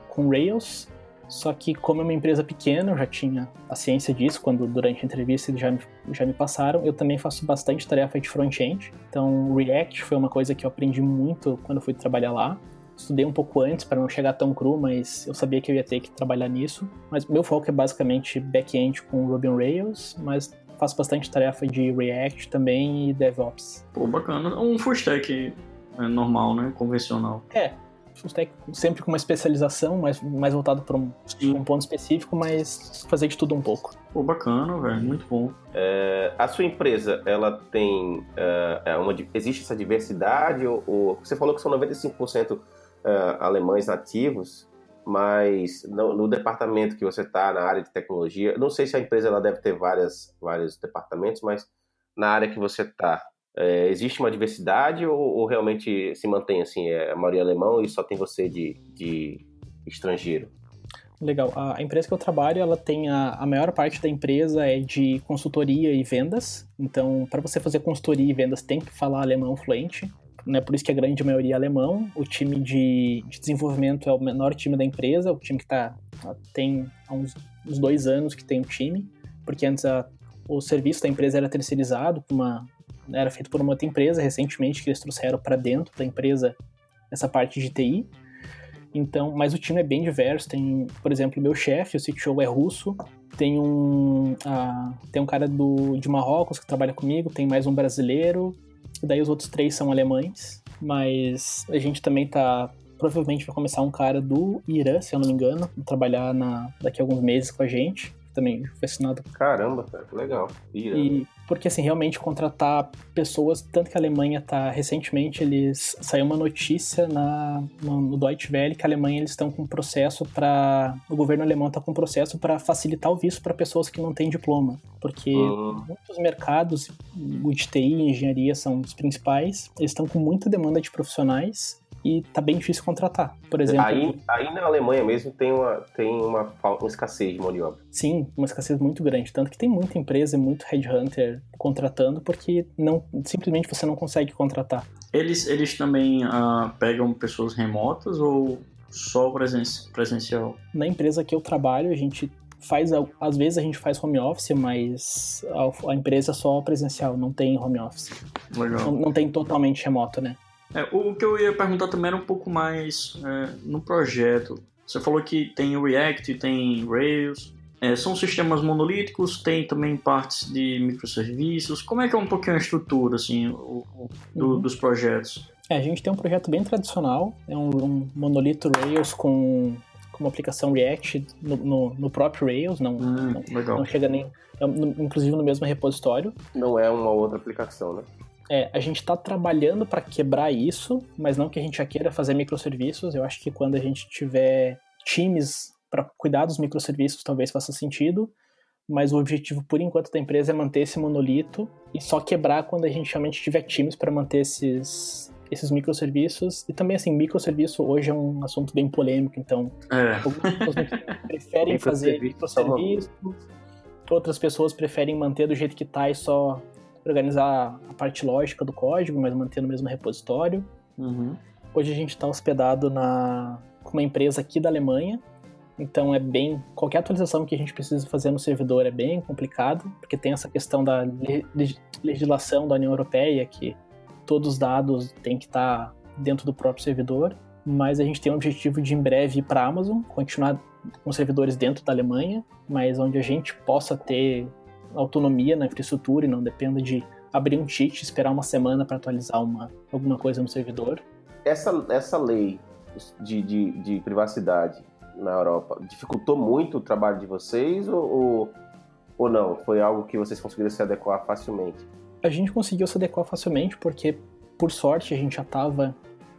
com Rails, só que como é uma empresa pequena, eu já tinha a ciência disso, quando durante a entrevista eles já me, já me passaram, eu também faço bastante tarefa de front-end. Então React foi uma coisa que eu aprendi muito quando fui trabalhar lá. Estudei um pouco antes para não chegar tão cru, mas eu sabia que eu ia ter que trabalhar nisso. Mas meu foco é basicamente back-end com Ruby on Rails, mas faço bastante tarefa de React também e DevOps. Pô, bacana. Um full stack é, normal, né? Convencional. É, full stack sempre com uma especialização, mais, mais voltado para um, um ponto específico, mas fazer de tudo um pouco. Pô, bacana, velho. Muito bom. É, a sua empresa, ela tem é, é uma, existe essa diversidade? Ou, ou- você falou que são 95% é, alemães nativos, mas no, no departamento que você está, na área de tecnologia, não sei se a empresa ela deve ter várias, vários departamentos, mas na área que você está, existe uma diversidade ou, ou realmente se mantém assim, é a maioria alemão e só tem você de, de estrangeiro? Legal. A empresa que eu trabalho, ela tem a, a maior parte da empresa é de consultoria e vendas. Então, para você fazer consultoria e vendas, tem que falar alemão fluente. Né? Por isso que a grande maioria é alemão. O time de, de desenvolvimento é o menor time da empresa, o time que tá, tem há uns, uns dois anos que tem o time, porque antes a, o serviço da empresa era terceirizado, uma, era feito por uma outra empresa recentemente que eles trouxeram para dentro da empresa essa parte de TI. Então, mas o time é bem diverso. Tem, por exemplo, meu chefe, o CTO é russo. Tem um, ah, tem um cara do, de Marrocos que trabalha comigo. Tem mais um brasileiro. E daí os outros três são alemães. Mas a gente também tá. Provavelmente vai começar um cara do Irã, se eu não me engano, trabalhar na, daqui a alguns meses com a gente. Também foi assinado Caramba, cara, que legal. Ira. e porque assim, realmente contratar pessoas, tanto que a Alemanha tá recentemente eles saiu uma notícia na no, no Deutsche Welle que a Alemanha eles estão com um processo para o governo alemão está com um processo para facilitar o visto para pessoas que não têm diploma, porque Hum. muitos mercados, o de TI e engenharia são os principais, eles estão com muita demanda de profissionais e tá bem difícil contratar. Por exemplo, Aí, aí na Alemanha mesmo tem uma, tem uma, uma escassez de mão de obra. Sim, uma escassez muito grande. Tanto que tem muita empresa e muito headhunter contratando porque não, simplesmente você não consegue contratar. Eles, eles também ah, pegam pessoas remotas ou só presen presencial? Na empresa que eu trabalho, a gente faz, às vezes a gente faz home office, mas a, a empresa é só presencial, não tem home office. Legal. Não, não tem totalmente remoto, né? É, o que eu ia perguntar também era um pouco mais é, no projeto. Você falou que tem React, tem Rails. É, são sistemas monolíticos, tem também partes de microserviços. Como é que é um pouquinho a estrutura assim, o, o- do- Uhum. dos projetos? É, a gente tem um projeto bem tradicional, é um, um monolito Rails com, com uma aplicação React no, no, no próprio Rails, não, Hum, não, legal. não chega nem, é, no- inclusive no mesmo repositório. Não é uma outra aplicação, né? É, a gente está trabalhando para quebrar isso, mas não que a gente já queira fazer microserviços. Eu acho que quando a gente tiver times para cuidar dos microserviços, talvez faça sentido. Mas o objetivo, por enquanto, da empresa é manter esse monolito e só quebrar quando a gente realmente tiver times para manter esses, esses microserviços. E também, assim, microserviço hoje é um assunto bem polêmico, então É, Algumas pessoas preferem fazer Microserviço, microserviço, outras pessoas preferem manter do jeito que tá e só organizar a parte lógica do código, mas mantendo o mesmo repositório. Uhum. Hoje a gente está hospedado na com uma empresa aqui da Alemanha, então é bem qualquer atualização que a gente precisa fazer no servidor é bem complicado, porque tem essa questão da legislação da União Europeia que todos os dados têm que estar dentro do próprio servidor, mas a gente tem o objetivo de em breve ir para a Amazon, continuar com servidores dentro da Alemanha, mas onde a gente possa ter autonomia na infraestrutura e não dependa de abrir um cheat, esperar uma semana para atualizar uma, alguma coisa no servidor. Essa, essa lei de, de, de, privacidade na Europa dificultou muito o trabalho de vocês ou, ou, ou não? Foi algo que vocês conseguiram se adequar facilmente? A gente conseguiu se adequar facilmente porque, por sorte, a gente já estava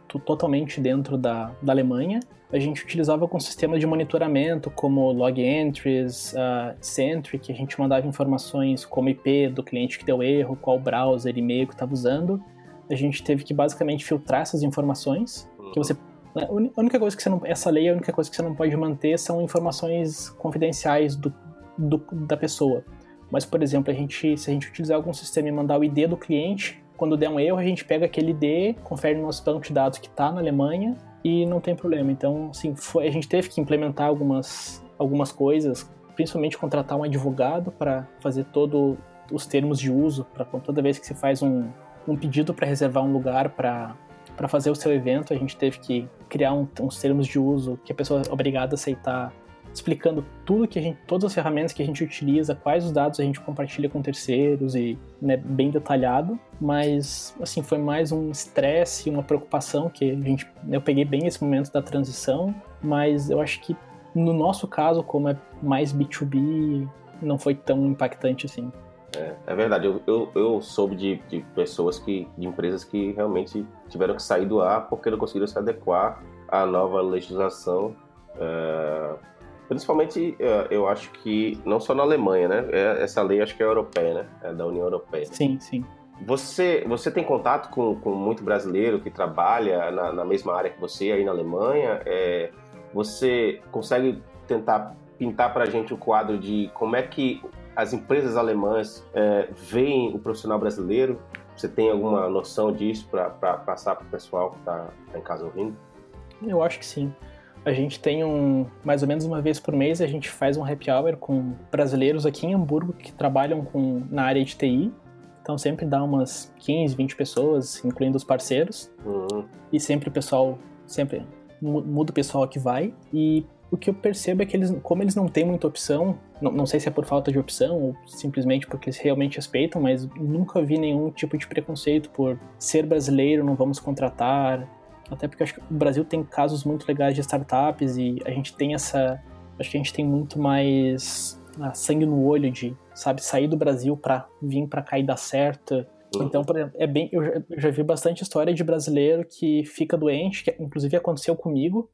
totalmente dentro da, da Alemanha. A gente utilizava com sistemas de monitoramento como log entries, uh, Sentry, que a gente mandava informações como IP do cliente que deu erro, qual browser, e-mail que estava usando. A gente teve que basicamente filtrar essas informações, que você né, a única coisa que você não. Essa lei, a única coisa que você não pode manter são informações confidenciais do, do, da pessoa. Mas, por exemplo, a gente, se a gente utilizar algum sistema e mandar o ID do cliente, quando der um erro, a gente pega aquele ID, confere no nosso banco de dados que está na Alemanha e não tem problema. Então, assim, foi, a gente teve que implementar algumas, algumas coisas, principalmente contratar um advogado para fazer todos os termos de uso, para toda vez que você faz um, um pedido para reservar um lugar para para fazer o seu evento, a gente teve que criar um, uns termos de uso que a pessoa é obrigada a aceitar explicando tudo que a gente, todas as ferramentas que a gente utiliza, quais os dados a gente compartilha com terceiros e né, bem detalhado, mas assim foi mais um estresse, uma preocupação que a gente, eu peguei bem esse momento da transição, mas eu acho que no nosso caso, como é mais B2B, não foi tão impactante assim. É, é verdade, eu, eu, eu soube de, de, pessoas que, de empresas que realmente tiveram que sair do ar porque não conseguiram se adequar à nova legislação. É, Principalmente, eh, eu acho que não só na Alemanha, né? É, essa lei acho que é europeia, né? É da União Europeia. Sim, sim. Você, você tem contato com, com muito brasileiro que trabalha na, na mesma área que você aí na Alemanha? É, você consegue tentar pintar para a gente o quadro de como é que as empresas alemãs é, veem o profissional brasileiro? Você tem alguma noção disso para passar para o pessoal que está tá em casa ouvindo? Eu acho que sim. A gente tem um, mais ou menos uma vez por mês, a gente faz um happy hour com brasileiros aqui em Hamburgo que trabalham com, na área de TI. Então sempre dá umas 15, 20 pessoas, incluindo os parceiros. Uhum. E sempre o pessoal, sempre muda o pessoal que vai. E o que eu percebo é que eles, como eles não têm muita opção, não, não sei se é por falta de opção ou simplesmente porque eles realmente respeitam, mas nunca vi nenhum tipo de preconceito por ser brasileiro, não vamos contratar, até porque acho que o Brasil tem casos muito legais de startups e a gente tem essa. Acho que a gente tem muito mais ah, sangue no olho de, sabe, sair do Brasil para vir para cá e dar certo. Uhum. Então, por exemplo, é bem, eu já, eu já, vi bastante história de brasileiro que fica doente, que inclusive aconteceu comigo.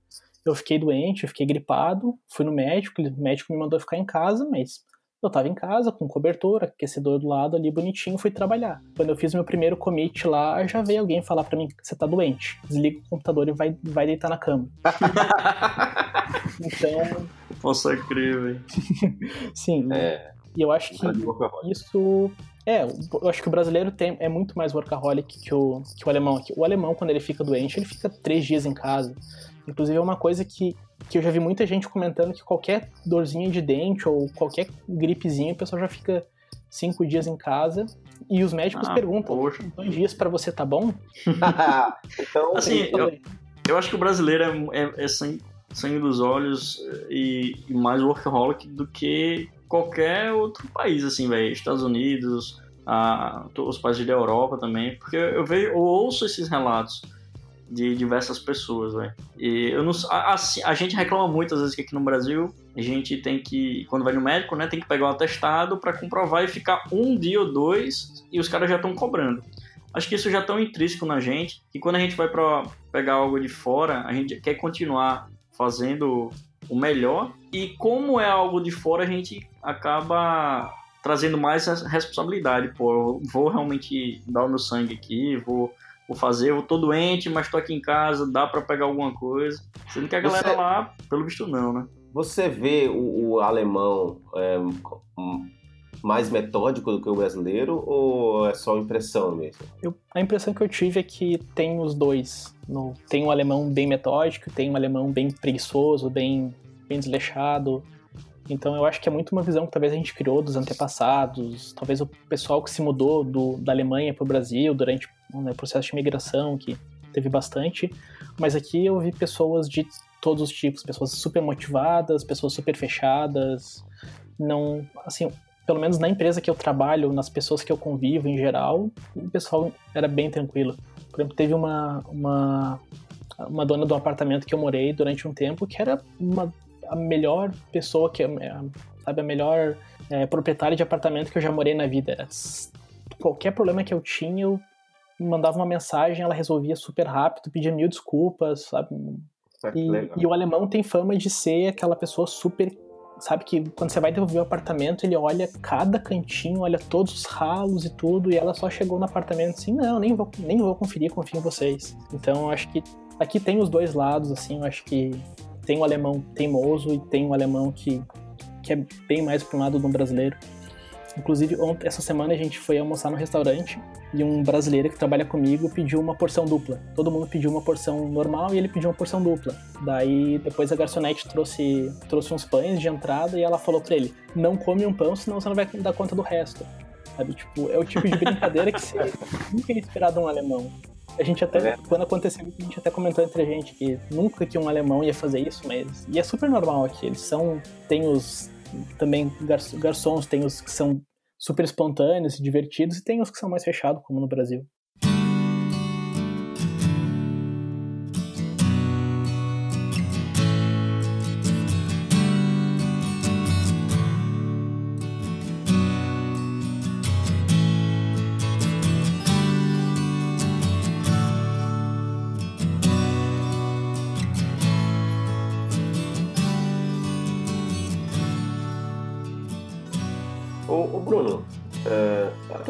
Eu fiquei doente, eu fiquei gripado, fui no médico, o médico me mandou ficar em casa, mas eu tava em casa, com cobertor, aquecedor do lado ali, bonitinho, fui trabalhar. Quando eu fiz meu primeiro commit lá, já veio alguém falar para mim que você tá doente. Desliga o computador e vai, vai deitar na cama. então. Posso crer, velho. Sim. É. E eu acho que isso. É, eu acho que o brasileiro tem, é muito mais workaholic que o, que o alemão aqui. O alemão, quando ele fica doente, ele fica três dias em casa. Inclusive, é uma coisa que que eu já vi muita gente comentando que qualquer dorzinha de dente ou qualquer gripezinha, o pessoal já fica cinco dias em casa. E os médicos ah, perguntam: poxa. dois dias para você tá bom? então, assim, eu, eu, acho que o brasileiro é, é, é sangue, sangue, dos olhos e, e, mais workaholic do que qualquer outro país, assim, velho. Estados Unidos, a, os países da Europa também. Porque eu, vejo, eu ouço esses relatos de diversas pessoas, velho. E eu não a, a, a, gente reclama muitas vezes que aqui no Brasil a gente tem que, quando vai no médico, né, tem que pegar um atestado para comprovar e ficar um dia ou dois e os caras já estão cobrando. Acho que isso já é tão intrínseco na gente que quando a gente vai para pegar algo de fora, a gente quer continuar fazendo o melhor e como é algo de fora, a gente acaba trazendo mais responsabilidade. Pô, vou realmente dar o meu sangue aqui, vou vou fazer, eu tô doente, mas tô aqui em casa, dá para pegar alguma coisa. Sendo que a galera Você... lá, pelo visto, não, né? Você vê o, o alemão é, mais metódico do que o brasileiro ou é só impressão mesmo? Eu, a impressão que eu tive é que tem os dois. No, tem um alemão bem metódico, tem um alemão bem preguiçoso, bem, bem desleixado. Então eu acho que é muito uma visão que talvez a gente criou dos antepassados, talvez o pessoal que se mudou do, da Alemanha para o Brasil durante né, o processo de imigração, que teve bastante. Mas aqui eu vi pessoas de todos os tipos, pessoas super motivadas, pessoas super fechadas. Não, assim, pelo menos na empresa que eu trabalho, nas pessoas que eu convivo em geral, o pessoal era bem tranquilo. Por exemplo, teve uma, uma, uma dona do apartamento que eu morei durante um tempo que era uma, a melhor pessoa, que sabe, a melhor é, proprietária de apartamento que eu já morei na vida. Qualquer problema que eu tinha, eu mandava uma mensagem, ela resolvia super rápido, pedia mil desculpas, sabe? E, e, o alemão tem fama de ser aquela pessoa super sabe que quando você vai devolver o apartamento, ele olha cada cantinho, olha todos os ralos e tudo, e ela só chegou no apartamento assim, não, nem vou, nem vou conferir, confio em vocês. Então, eu acho que aqui tem os dois lados, assim, eu acho que tem o alemão teimoso e tem o alemão que, que é bem mais para um lado do brasileiro. Inclusive, ontem, essa semana a gente foi almoçar no restaurante e um brasileiro que trabalha comigo pediu uma porção dupla. Todo mundo pediu uma porção normal e ele pediu uma porção dupla. Daí, depois a garçonete trouxe, trouxe uns pães de entrada e ela falou para ele: Não come um pão, senão você não vai dar conta do resto. Sabe? Tipo, é o tipo de brincadeira que você nunca ia esperar de um alemão. A gente até, é. quando aconteceu a gente até comentou entre a gente que nunca que um alemão ia fazer isso, mas. E é super normal aqui. Eles são. Tem os. Também garçons, tem os que são super espontâneos e divertidos, e tem os que são mais fechados, como no Brasil.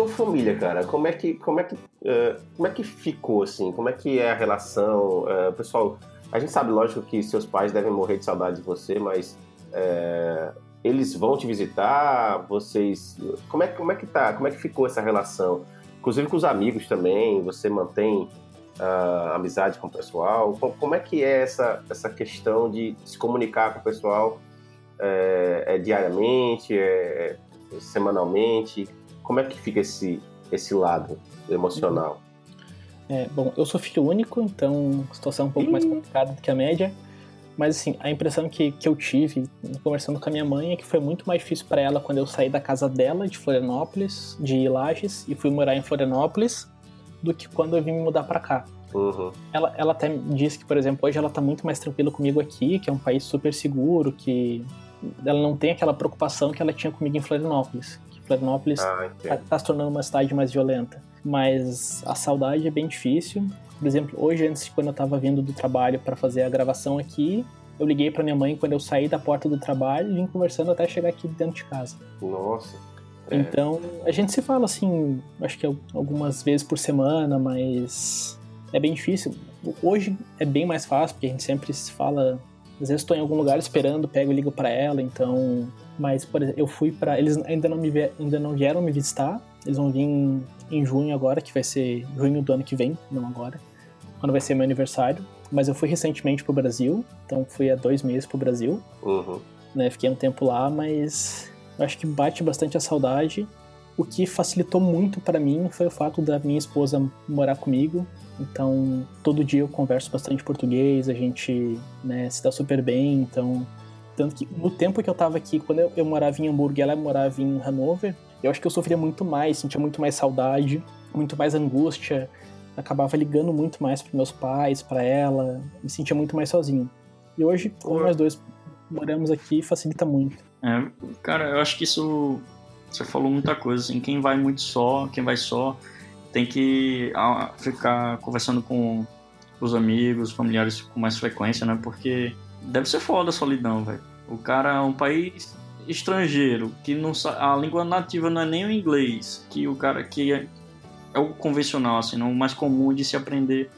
Família, cara, como é que, como é que, uh, como é que ficou assim? Como é que é a relação? Uh, pessoal, a gente sabe, lógico, que seus pais devem morrer de saudade de você, mas uh, eles vão te visitar? Vocês, como é, como é que tá? Como é que ficou essa relação? Inclusive com os amigos também. Você mantém amizade com o pessoal? Como é que é essa essa questão de se comunicar com o pessoal? É, é diariamente? É semanalmente? Como é que fica esse, esse lado emocional? É, bom, eu sou filho único, então a situação é um pouco mais complicada do que a média. Mas assim, a impressão que, que eu tive conversando com a minha mãe é que foi muito mais difícil para ela quando eu saí da casa dela, de Florianópolis, de Lages, e fui morar em Florianópolis, do que quando eu vim me mudar para cá. Uhum. Ela, ela até disse que, por exemplo, hoje ela tá muito mais tranquila comigo aqui, que é um país super seguro, que ela não tem aquela preocupação que ela tinha comigo em Florianópolis. Florianópolis ah, tá, tá se tornando uma cidade mais violenta. Mas a saudade é bem difícil. Por exemplo, hoje, antes, quando eu tava vindo do trabalho para fazer a gravação aqui, eu liguei para minha mãe quando eu saí da porta do trabalho e vim conversando até chegar aqui dentro de casa. Nossa. É. Então, a gente se fala assim, acho que algumas vezes por semana, mas é bem difícil. Hoje é bem mais fácil, porque a gente sempre se fala. Às vezes estou em algum lugar esperando, pego e ligo para ela, então mas, por exemplo, eu fui para Eles ainda não, me, ainda não vieram me visitar. Eles vão vir em, em junho agora, que vai ser junho do ano que vem, não agora. Quando vai ser meu aniversário. Mas eu fui recentemente pro Brasil, então fui há dois meses pro Brasil. Uhum. Né, fiquei um tempo lá, mas eu acho que bate bastante a saudade. O que facilitou muito para mim foi o fato da minha esposa morar comigo. Então, todo dia eu converso bastante português, a gente né, se dá super bem, então tanto que no tempo que eu tava aqui, quando eu, eu morava em Hamburgo e ela morava em Hanover, eu acho que eu sofria muito mais, sentia muito mais saudade, muito mais angústia, acabava ligando muito mais para meus pais, para ela, me sentia muito mais sozinho. E hoje, como nós dois moramos aqui, facilita muito. É, cara, eu acho que isso você falou muita coisa, assim, quem vai muito só, quem vai só, tem que ficar conversando com os amigos, familiares com mais frequência, né? Porque deve ser foda a solidão, velho. O cara é um país estrangeiro, que não a língua nativa não é nem o inglês, que o cara que é, é o convencional, assim, não, o mais comum de se aprender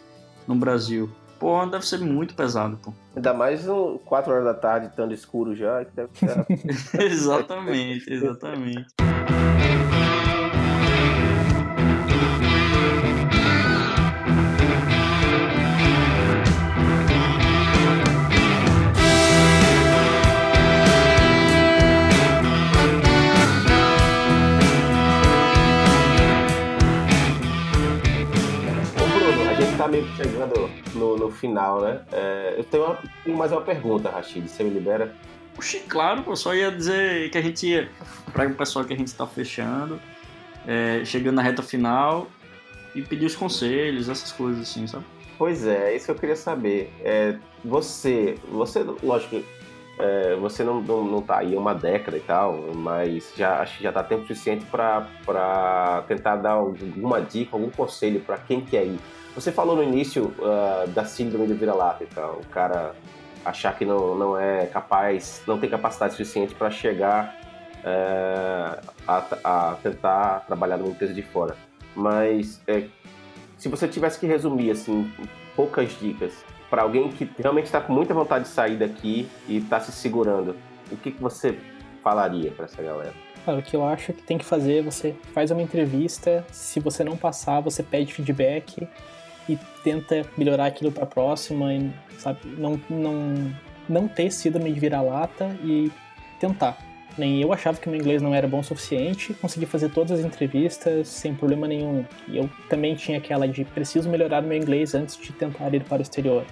no Brasil. Pô, deve ser muito pesado, pô. Ainda mais 4 horas da tarde, estando escuro já, que deve ser. exatamente, exatamente. Meio que chegando no, no final, né? É, eu tenho, uma, tenho mais uma pergunta, Rachid. Você me libera? Puxa, claro, eu só ia dizer que a gente ia, para o pessoal que a gente está fechando, é, chegando na reta final e pedir os conselhos, essas coisas assim, sabe? Pois é, é isso que eu queria saber. É, você, você, lógico, é, você não, não, não tá aí uma década e tal, mas já acho que já tá tempo suficiente para tentar dar alguma dica, algum conselho para quem quer ir. Você falou no início uh, da síndrome do vira-lata e tal, o cara achar que não, não é capaz, não tem capacidade suficiente para chegar é, a, a, tentar trabalhar numa empresa de fora. Mas é, se você tivesse que resumir assim poucas dicas para alguém que realmente está com muita vontade de sair daqui e está se segurando, o que, que você falaria para essa galera? Cara, o que eu acho que tem que fazer, é você faz uma entrevista, se você não passar, você pede feedback e tenta melhorar aquilo para a próxima, e, sabe? Não, não, não ter síndrome de vira-lata e tentar. Nem eu achava que meu inglês não era bom o suficiente, consegui fazer todas as entrevistas sem problema nenhum. E eu também tinha aquela de preciso melhorar meu inglês antes de tentar ir para o exterior.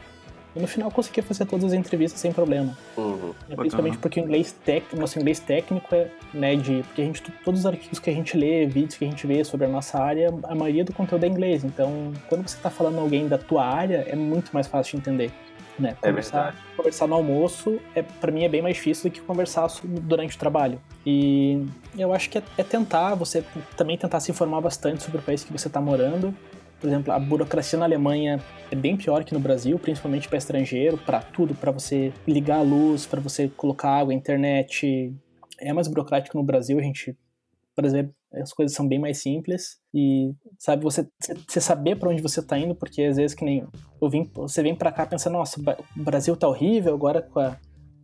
E no final consegui fazer todas as entrevistas sem problema. Uhum, é, principalmente porque o inglês técnico, nosso inglês técnico é, né, de. Porque a gente, todos os artigos que a gente lê, vídeos que a gente vê sobre a nossa área, a maioria do conteúdo é inglês. Então, quando você está falando alguém da tua área, é muito mais fácil de entender. Né? É conversar, é conversar no almoço, é, para mim, é bem mais difícil do que conversar durante o trabalho. E eu acho que é, é tentar, você também tentar se informar bastante sobre o país que você está morando por exemplo, a burocracia na Alemanha é bem pior que no Brasil, principalmente para estrangeiro, para tudo, para você ligar a luz, para você colocar água, internet. É mais burocrático no Brasil, a gente, por exemplo, as coisas são bem mais simples e sabe você, você saber para onde você está indo, porque às vezes que nem eu vim, você vem para cá pensando, nossa, o Brasil tá horrível agora com a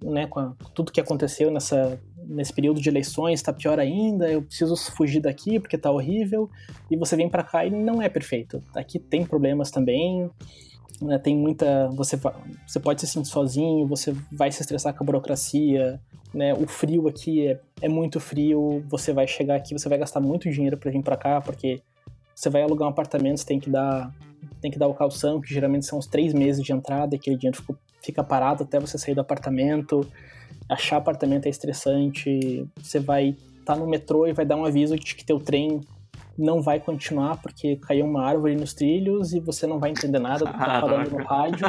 né, com, a, tudo que aconteceu nessa, nesse período de eleições, está pior ainda, eu preciso fugir daqui porque está horrível, e você vem para cá e não é perfeito. Aqui tem problemas também, né, tem muita. Você, você pode se sentir sozinho, você vai se estressar com a burocracia, né, o frio aqui é, é muito frio, você vai chegar aqui, você vai gastar muito dinheiro para vir para cá, porque você vai alugar um apartamento, você tem que dar tem que dar o calção, que geralmente são os três meses de entrada, e aquele dinheiro fica parado até você sair do apartamento. Achar apartamento é estressante. Você vai estar tá no metrô e vai dar um aviso de que teu trem não vai continuar porque caiu uma árvore nos trilhos e você não vai entender nada do que tá falando no rádio.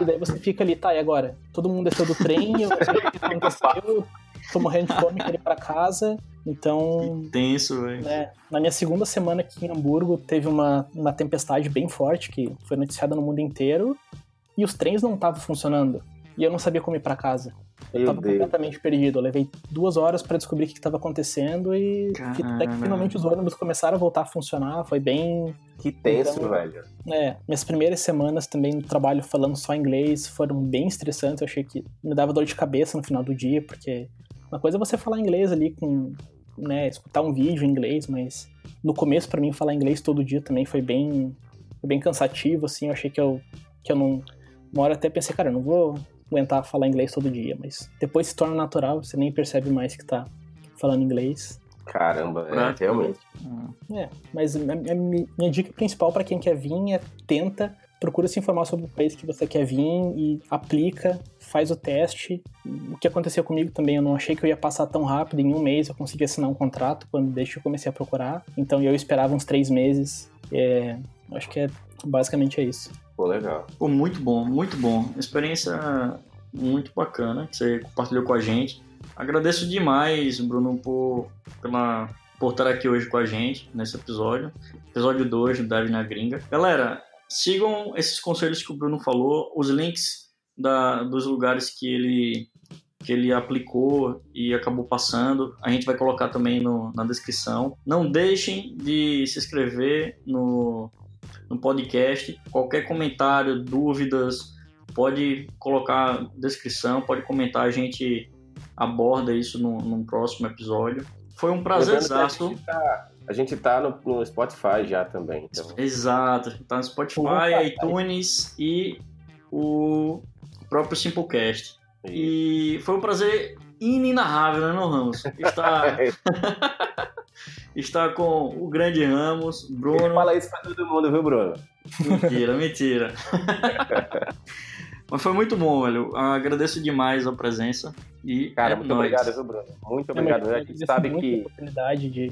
e daí você fica ali, tá, e agora? Todo mundo desceu do trem, eu não sei o que aconteceu, tô morrendo de fome, quero ir pra casa. Então. Tenso, velho. Né, na minha segunda semana aqui em Hamburgo, teve uma, uma tempestade bem forte que foi noticiada no mundo inteiro e os trens não estavam funcionando. E eu não sabia como ir para casa. Eu Meu tava Deus. completamente perdido. Eu levei duas horas para descobrir o que estava acontecendo e Caramba. até que finalmente os ônibus começaram a voltar a funcionar. Foi bem. Que tenso, então, velho. É, minhas primeiras semanas também no trabalho falando só inglês foram bem estressantes. Eu achei que me dava dor de cabeça no final do dia, porque uma coisa é você falar inglês ali com. né, escutar um vídeo em inglês, mas no começo para mim falar inglês todo dia também foi bem, foi bem cansativo, assim. Eu achei que eu, que eu não uma hora até pensei, cara, eu não vou aguentar falar inglês todo dia, mas depois se torna natural, você nem percebe mais que tá falando inglês. Caramba, é, realmente. É, mas a minha, minha dica principal para quem quer vir é tenta, procura se informar sobre o país que você quer vir e aplica, faz o teste. O que aconteceu comigo também, eu não achei que eu ia passar tão rápido, em um mês eu consegui assinar um contrato quando desde que eu comecei a procurar. Então eu esperava uns três meses. É, acho que é basicamente é isso. Pô, legal. Pô, muito bom, muito bom. Experiência muito bacana que você compartilhou com a gente. Agradeço demais, Bruno, por, pela, por estar aqui hoje com a gente nesse episódio. Episódio 2 do Dev na Gringa. Galera, sigam esses conselhos que o Bruno falou, os links da, dos lugares que ele que ele aplicou e acabou passando. A gente vai colocar também no, na descrição. Não deixem de se inscrever no, no podcast. Qualquer comentário, dúvidas, pode colocar descrição, pode comentar, a gente aborda isso no, num próximo episódio. Foi um prazer. Tá, a gente tá no, no, Spotify já também. Então. Exato, tá no Spotify, iTunes e o próprio Simplecast. E foi um prazer inenarrável, né, não, Ramos? Está... Está com o grande Ramos, Bruno. Fala isso pra todo mundo, viu, Bruno? Mentira, mentira. Mas foi muito bom, velho. Agradeço demais a presença. E Cara, é muito nóis. obrigado, viu, Bruno? Muito É, obrigado. mas A eu gente agradeço sabe que. oportunidade de,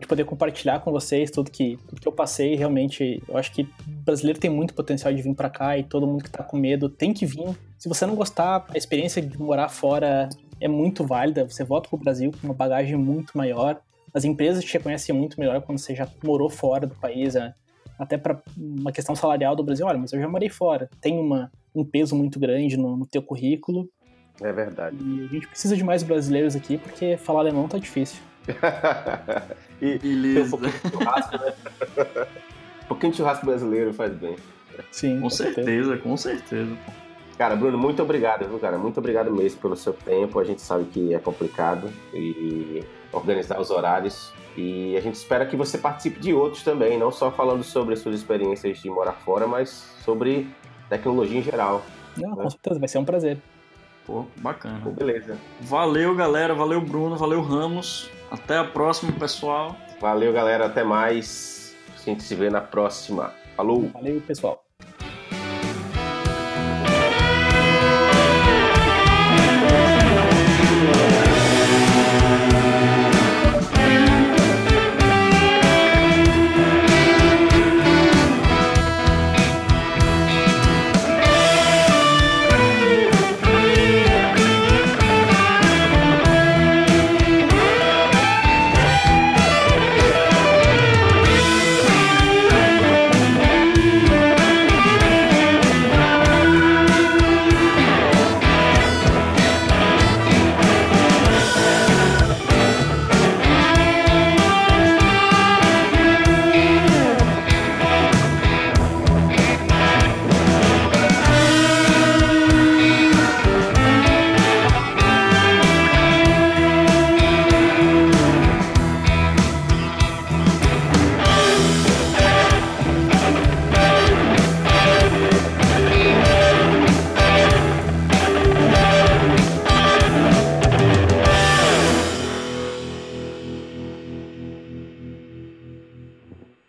de poder compartilhar com vocês tudo que, tudo que eu passei. Realmente, eu acho que o brasileiro tem muito potencial de vir pra cá e todo mundo que tá com medo tem que vir. Se você não gostar, a experiência de morar fora é muito válida. Você volta pro Brasil com uma bagagem muito maior. As empresas te reconhecem muito melhor quando você já morou fora do país. né? Até para uma questão salarial do Brasil. Olha, mas eu já morei fora. Tem uma, um peso muito grande no, no teu currículo. É verdade. E a gente precisa de mais brasileiros aqui porque falar alemão tá difícil. e um Beleza. pouquinho de churrasco, né? um pouquinho de churrasco brasileiro faz bem. Sim, Com certeza, com certeza. Cara, Bruno, muito obrigado, viu, cara? Muito obrigado mesmo pelo seu tempo. A gente sabe que é complicado e organizar os horários. E a gente espera que você participe de outros também, não só falando sobre as suas experiências de morar fora, mas sobre tecnologia em geral. Não, com certeza, vai ser um prazer. Pô, bacana. Pô, beleza. Valeu, galera. Valeu, Bruno. Valeu, Ramos. Até a próxima, pessoal. Valeu, galera. Até mais. A gente se vê na próxima. Falou! Valeu, pessoal.